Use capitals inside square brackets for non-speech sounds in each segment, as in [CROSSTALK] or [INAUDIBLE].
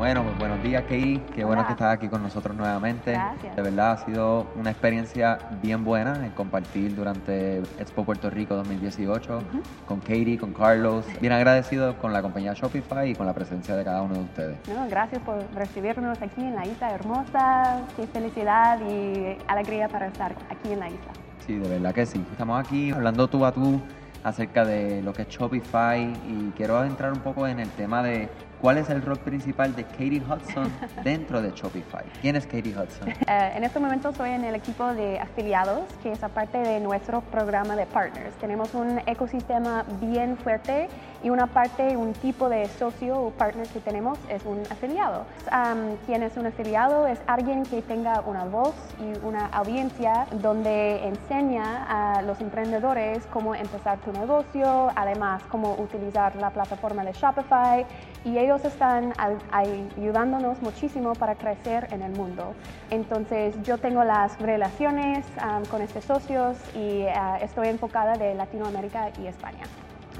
Bueno, pues buenos días, Katie. Qué bueno que estás aquí con nosotros nuevamente. Gracias. De verdad ha sido una experiencia bien buena en compartir durante Expo Puerto Rico 2018 con Katie, con Carlos. Bien agradecido con la compañía Shopify y con la presencia de cada uno de ustedes. No, gracias por recibirnos aquí en la isla hermosa. Qué felicidad y alegría para estar aquí en la isla. Sí, de verdad que sí. Estamos aquí hablando tú a tú acerca de lo que es Shopify y quiero entrar un poco en el tema de cuál es el rol principal de Katie Hudson [LAUGHS] dentro de Shopify. ¿Quién es Katie Hudson? [LAUGHS] Eh, en este momento estoy en el equipo de afiliados, que es aparte de nuestro programa de partners. Tenemos un ecosistema bien fuerte y una parte, un tipo de socio o partner que tenemos es un afiliado. Um, quien es un afiliado es alguien que tenga una voz y una audiencia donde enseña a los emprendedores cómo empezar tu negocio, además cómo utilizar la plataforma de Shopify y ellos están al- ayudándonos muchísimo para crecer en el mundo. Entonces yo tengo las relaciones um, con estos socios y uh, estoy enfocada de Latinoamérica y España.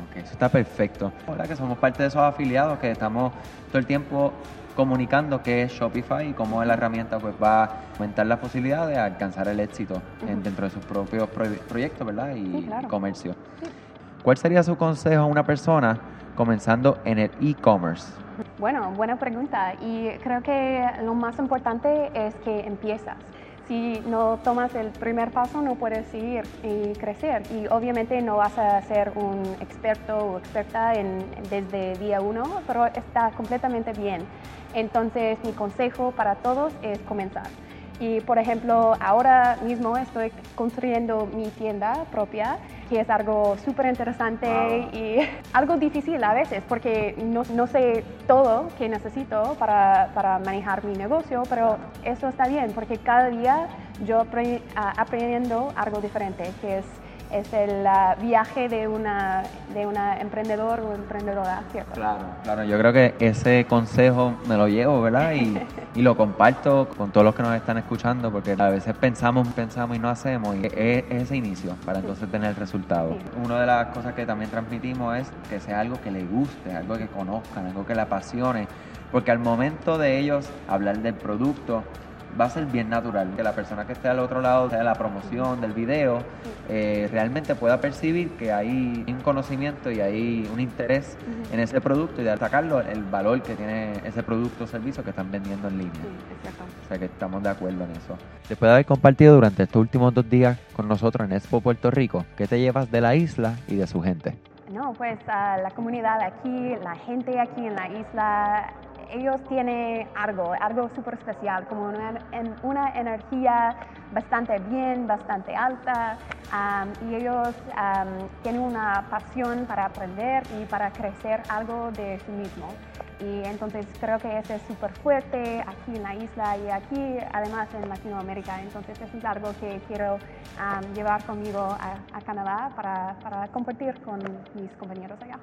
Ok, eso está perfecto. ¿Verdad que somos parte de esos afiliados que estamos todo el tiempo comunicando qué es Shopify y cómo la herramienta pues va a aumentar la posibilidad de alcanzar el éxito en- dentro de sus propios proye- proyectos, ¿verdad? Y, Sí, claro. y comercio. ¿Cuál sería su consejo a una persona comenzando en el e-commerce? Bueno, buena pregunta y creo que lo más importante es que empiezas. Si no tomas el primer paso no puedes seguir y crecer y obviamente no vas a ser un experto o experta en, desde día uno, pero está completamente bien. Entonces mi consejo para todos es comenzar. Y por ejemplo, ahora mismo estoy construyendo mi tienda propia, que es algo súper interesante y [LAUGHS] algo difícil a veces, porque no, no sé todo que necesito para, para manejar mi negocio, pero eso está bien, porque cada día yo apre- aprendiendo algo diferente, que es, es el viaje de una, de una emprendedor o emprendedora, ¿cierto? Claro, claro, yo creo que ese consejo me lo llevo, ¿verdad? Y, [LAUGHS] y lo comparto con todos los que nos están escuchando, porque a veces pensamos, pensamos y no hacemos, y es, es ese inicio para entonces tener el resultado. Sí. Una de las cosas que también transmitimos es que sea algo que les guste, algo que conozcan, algo que le apasione, porque al momento de ellos hablar del producto, va a ser bien natural, que la persona que esté al otro lado de la promoción, del video, eh, realmente pueda percibir que hay un conocimiento y hay un interés Ujú. en ese producto y de atacarlo el valor que tiene ese producto o servicio que están vendiendo en línea. Sí. O sea que estamos de acuerdo en eso. Después de haber compartido durante estos últimos dos días con nosotros en Expo Puerto Rico, ¿qué te llevas de la isla y de su gente? No, pues ah, la comunidad aquí, la gente aquí en la isla, ellos tienen algo, algo súper especial, como una, en- una energía bastante bien, bastante alta, am, y ellos am, tienen una pasión para aprender y para crecer algo de sí mismo. Y entonces creo que ese es súper fuerte aquí en la isla y aquí además en Latinoamérica. Entonces eso es algo que quiero am, llevar conmigo a, a Canadá para, para compartir con mis compañeros allá.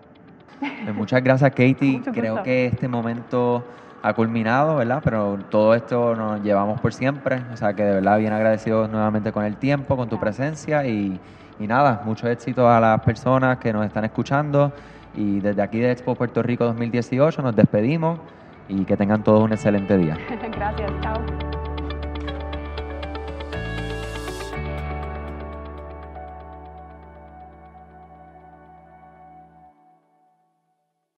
Pues muchas gracias, Katie. Creo que este momento ha culminado, ¿verdad? Pero todo esto nos llevamos por siempre. O sea que de verdad bien agradecidos nuevamente con el tiempo, con tu presencia y, y nada, mucho éxito a las personas que nos están escuchando. Y desde aquí de Expo Puerto Rico 2018 nos despedimos y que tengan todos un excelente día. [LAUGHS] Gracias, chao.